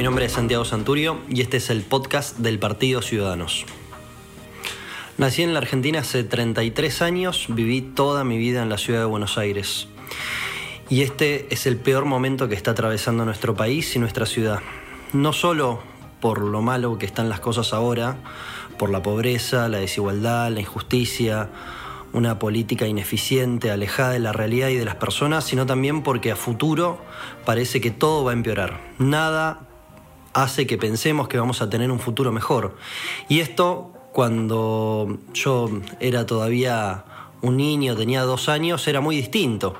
mi nombre es Santiago Santurio y este es el podcast del Partido Ciudadanos. Nací en la Argentina hace 33 años, viví toda mi vida en la ciudad de Buenos Aires. Y este es el peor momento que está atravesando nuestro país y nuestra ciudad. No solo por lo malo que están las cosas ahora, por la pobreza, la desigualdad, la injusticia, una política ineficiente, alejada de la realidad y de las personas, sino también porque a futuro parece que todo va a empeorar. Nada hace que pensemos que vamos a tener un futuro mejor. Y esto, cuando yo era todavía un niño, tenía dos años, era muy distinto.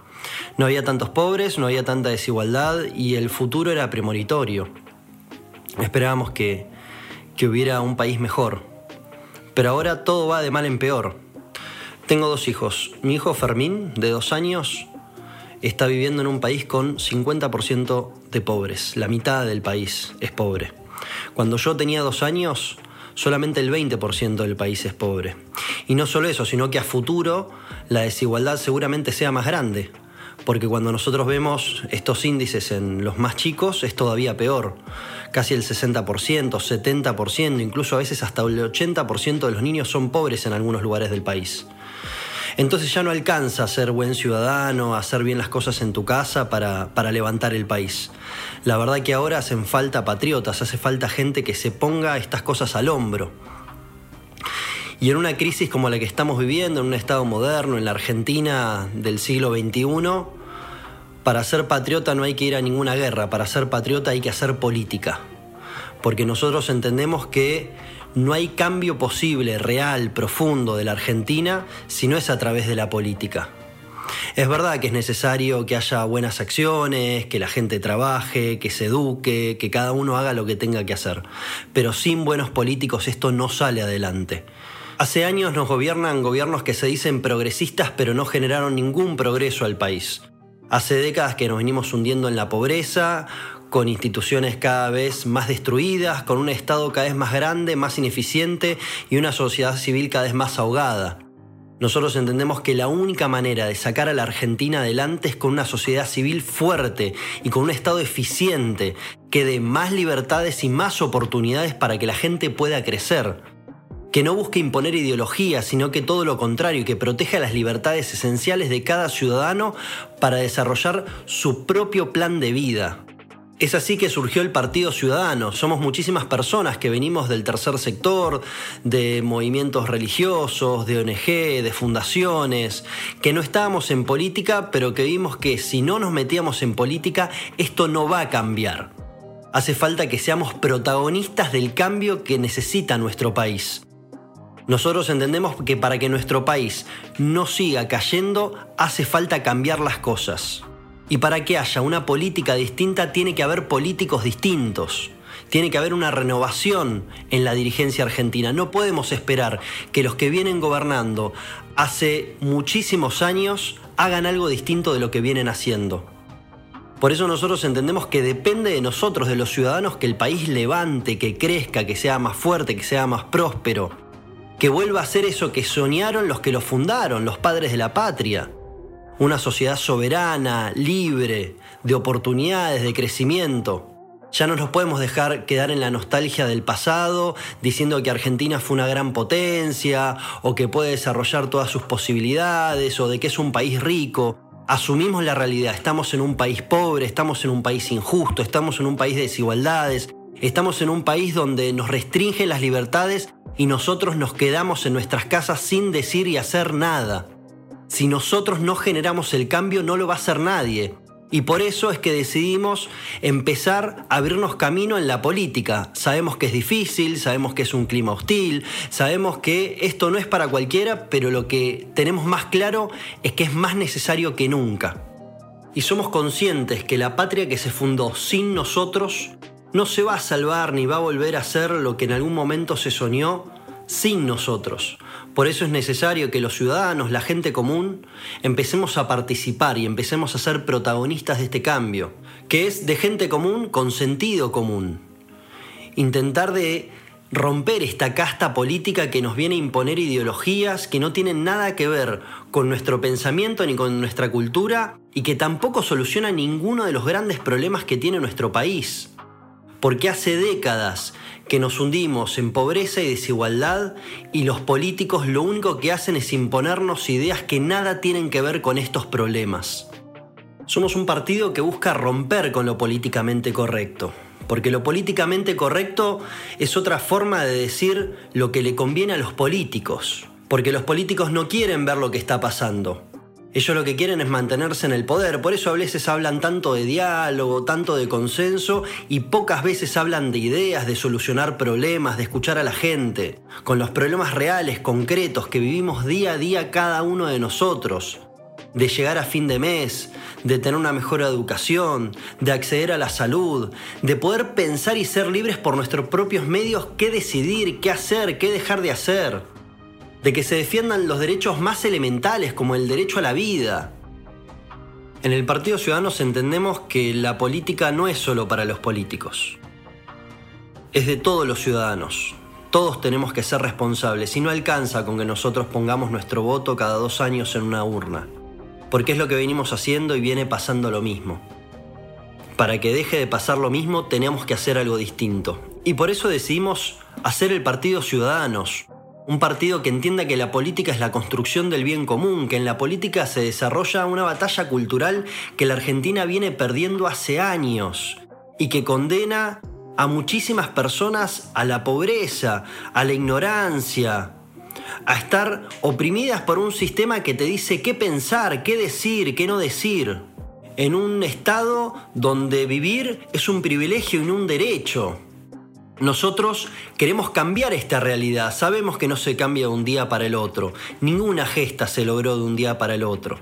No había tantos pobres, no había tanta desigualdad y el futuro era premonitorio. Esperábamos que, que hubiera un país mejor. Pero ahora todo va de mal en peor. Tengo dos hijos. Mi hijo Fermín, de dos años, está viviendo en un país con 50% de pobres. La mitad del país es pobre. Cuando yo tenía dos años, solamente el 20% del país es pobre. Y no solo eso, sino que a futuro la desigualdad seguramente sea más grande. Porque cuando nosotros vemos estos índices en los más chicos es todavía peor. Casi el 60%, 70%, incluso a veces hasta el 80% de los niños son pobres en algunos lugares del país. Entonces ya no alcanza a ser buen ciudadano, a hacer bien las cosas en tu casa para, para levantar el país. La verdad que ahora hacen falta patriotas, hace falta gente que se ponga estas cosas al hombro. Y en una crisis como la que estamos viviendo, en un Estado moderno, en la Argentina del siglo XXI, para ser patriota no hay que ir a ninguna guerra, para ser patriota hay que hacer política. Porque nosotros entendemos que no hay cambio posible, real, profundo de la Argentina si no es a través de la política. Es verdad que es necesario que haya buenas acciones, que la gente trabaje, que se eduque, que cada uno haga lo que tenga que hacer. Pero sin buenos políticos esto no sale adelante. Hace años nos gobiernan gobiernos que se dicen progresistas pero no generaron ningún progreso al país. Hace décadas que nos venimos hundiendo en la pobreza, con instituciones cada vez más destruidas, con un Estado cada vez más grande, más ineficiente y una sociedad civil cada vez más ahogada. Nosotros entendemos que la única manera de sacar a la Argentina adelante es con una sociedad civil fuerte y con un Estado eficiente que dé más libertades y más oportunidades para que la gente pueda crecer. Que no busque imponer ideologías, sino que todo lo contrario, que proteja las libertades esenciales de cada ciudadano para desarrollar su propio plan de vida. Es así que surgió el Partido Ciudadano. Somos muchísimas personas que venimos del tercer sector, de movimientos religiosos, de ONG, de fundaciones, que no estábamos en política, pero que vimos que si no nos metíamos en política, esto no va a cambiar. Hace falta que seamos protagonistas del cambio que necesita nuestro país. Nosotros entendemos que para que nuestro país no siga cayendo, hace falta cambiar las cosas. Y para que haya una política distinta tiene que haber políticos distintos. Tiene que haber una renovación en la dirigencia argentina. No podemos esperar que los que vienen gobernando hace muchísimos años hagan algo distinto de lo que vienen haciendo. Por eso nosotros entendemos que depende de nosotros, de los ciudadanos, que el país levante, que crezca, que sea más fuerte, que sea más próspero, que vuelva a ser eso que soñaron los que lo fundaron, los padres de la patria una sociedad soberana, libre, de oportunidades, de crecimiento. Ya no nos podemos dejar quedar en la nostalgia del pasado, diciendo que Argentina fue una gran potencia, o que puede desarrollar todas sus posibilidades, o de que es un país rico. Asumimos la realidad, estamos en un país pobre, estamos en un país injusto, estamos en un país de desigualdades, estamos en un país donde nos restringen las libertades y nosotros nos quedamos en nuestras casas sin decir y hacer nada. Si nosotros no generamos el cambio, no lo va a hacer nadie. Y por eso es que decidimos empezar a abrirnos camino en la política. Sabemos que es difícil, sabemos que es un clima hostil, sabemos que esto no es para cualquiera, pero lo que tenemos más claro es que es más necesario que nunca. Y somos conscientes que la patria que se fundó sin nosotros no se va a salvar ni va a volver a ser lo que en algún momento se soñó sin nosotros. Por eso es necesario que los ciudadanos, la gente común, empecemos a participar y empecemos a ser protagonistas de este cambio, que es de gente común con sentido común. Intentar de romper esta casta política que nos viene a imponer ideologías que no tienen nada que ver con nuestro pensamiento ni con nuestra cultura y que tampoco soluciona ninguno de los grandes problemas que tiene nuestro país. Porque hace décadas que nos hundimos en pobreza y desigualdad y los políticos lo único que hacen es imponernos ideas que nada tienen que ver con estos problemas. Somos un partido que busca romper con lo políticamente correcto, porque lo políticamente correcto es otra forma de decir lo que le conviene a los políticos, porque los políticos no quieren ver lo que está pasando. Ellos lo que quieren es mantenerse en el poder, por eso a veces hablan tanto de diálogo, tanto de consenso y pocas veces hablan de ideas, de solucionar problemas, de escuchar a la gente, con los problemas reales, concretos que vivimos día a día cada uno de nosotros, de llegar a fin de mes, de tener una mejor educación, de acceder a la salud, de poder pensar y ser libres por nuestros propios medios qué decidir, qué hacer, qué dejar de hacer de que se defiendan los derechos más elementales como el derecho a la vida. En el Partido Ciudadanos entendemos que la política no es solo para los políticos, es de todos los ciudadanos. Todos tenemos que ser responsables y no alcanza con que nosotros pongamos nuestro voto cada dos años en una urna, porque es lo que venimos haciendo y viene pasando lo mismo. Para que deje de pasar lo mismo tenemos que hacer algo distinto. Y por eso decidimos hacer el Partido Ciudadanos, un partido que entienda que la política es la construcción del bien común, que en la política se desarrolla una batalla cultural que la Argentina viene perdiendo hace años y que condena a muchísimas personas a la pobreza, a la ignorancia, a estar oprimidas por un sistema que te dice qué pensar, qué decir, qué no decir, en un estado donde vivir es un privilegio y no un derecho. Nosotros queremos cambiar esta realidad, sabemos que no se cambia de un día para el otro, ninguna gesta se logró de un día para el otro.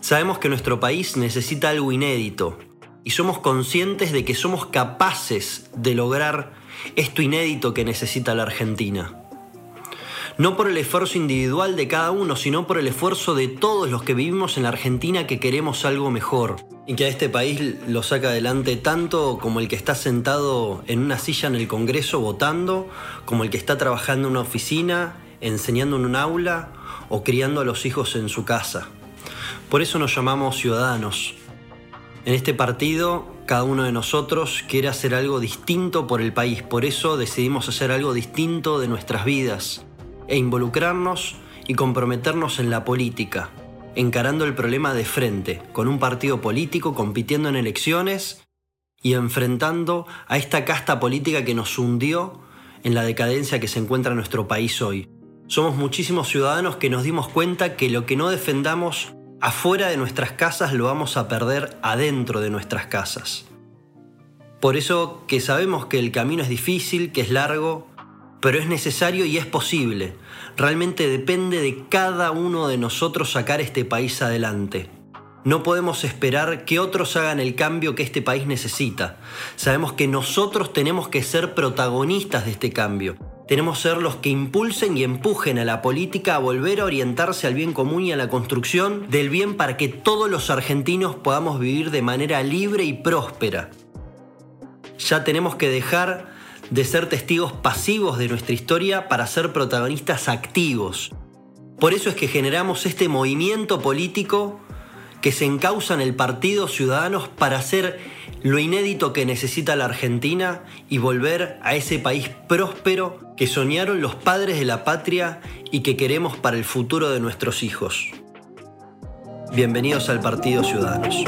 Sabemos que nuestro país necesita algo inédito y somos conscientes de que somos capaces de lograr esto inédito que necesita la Argentina. No por el esfuerzo individual de cada uno, sino por el esfuerzo de todos los que vivimos en la Argentina que queremos algo mejor y que a este país lo saca adelante tanto como el que está sentado en una silla en el Congreso votando, como el que está trabajando en una oficina, enseñando en un aula o criando a los hijos en su casa. Por eso nos llamamos ciudadanos. En este partido, cada uno de nosotros quiere hacer algo distinto por el país, por eso decidimos hacer algo distinto de nuestras vidas e involucrarnos y comprometernos en la política, encarando el problema de frente, con un partido político compitiendo en elecciones y enfrentando a esta casta política que nos hundió en la decadencia que se encuentra nuestro país hoy. Somos muchísimos ciudadanos que nos dimos cuenta que lo que no defendamos afuera de nuestras casas lo vamos a perder adentro de nuestras casas. Por eso que sabemos que el camino es difícil, que es largo, pero es necesario y es posible. Realmente depende de cada uno de nosotros sacar este país adelante. No podemos esperar que otros hagan el cambio que este país necesita. Sabemos que nosotros tenemos que ser protagonistas de este cambio. Tenemos que ser los que impulsen y empujen a la política a volver a orientarse al bien común y a la construcción del bien para que todos los argentinos podamos vivir de manera libre y próspera. Ya tenemos que dejar de ser testigos pasivos de nuestra historia para ser protagonistas activos. Por eso es que generamos este movimiento político que se encausa en el Partido Ciudadanos para hacer lo inédito que necesita la Argentina y volver a ese país próspero que soñaron los padres de la patria y que queremos para el futuro de nuestros hijos. Bienvenidos al Partido Ciudadanos.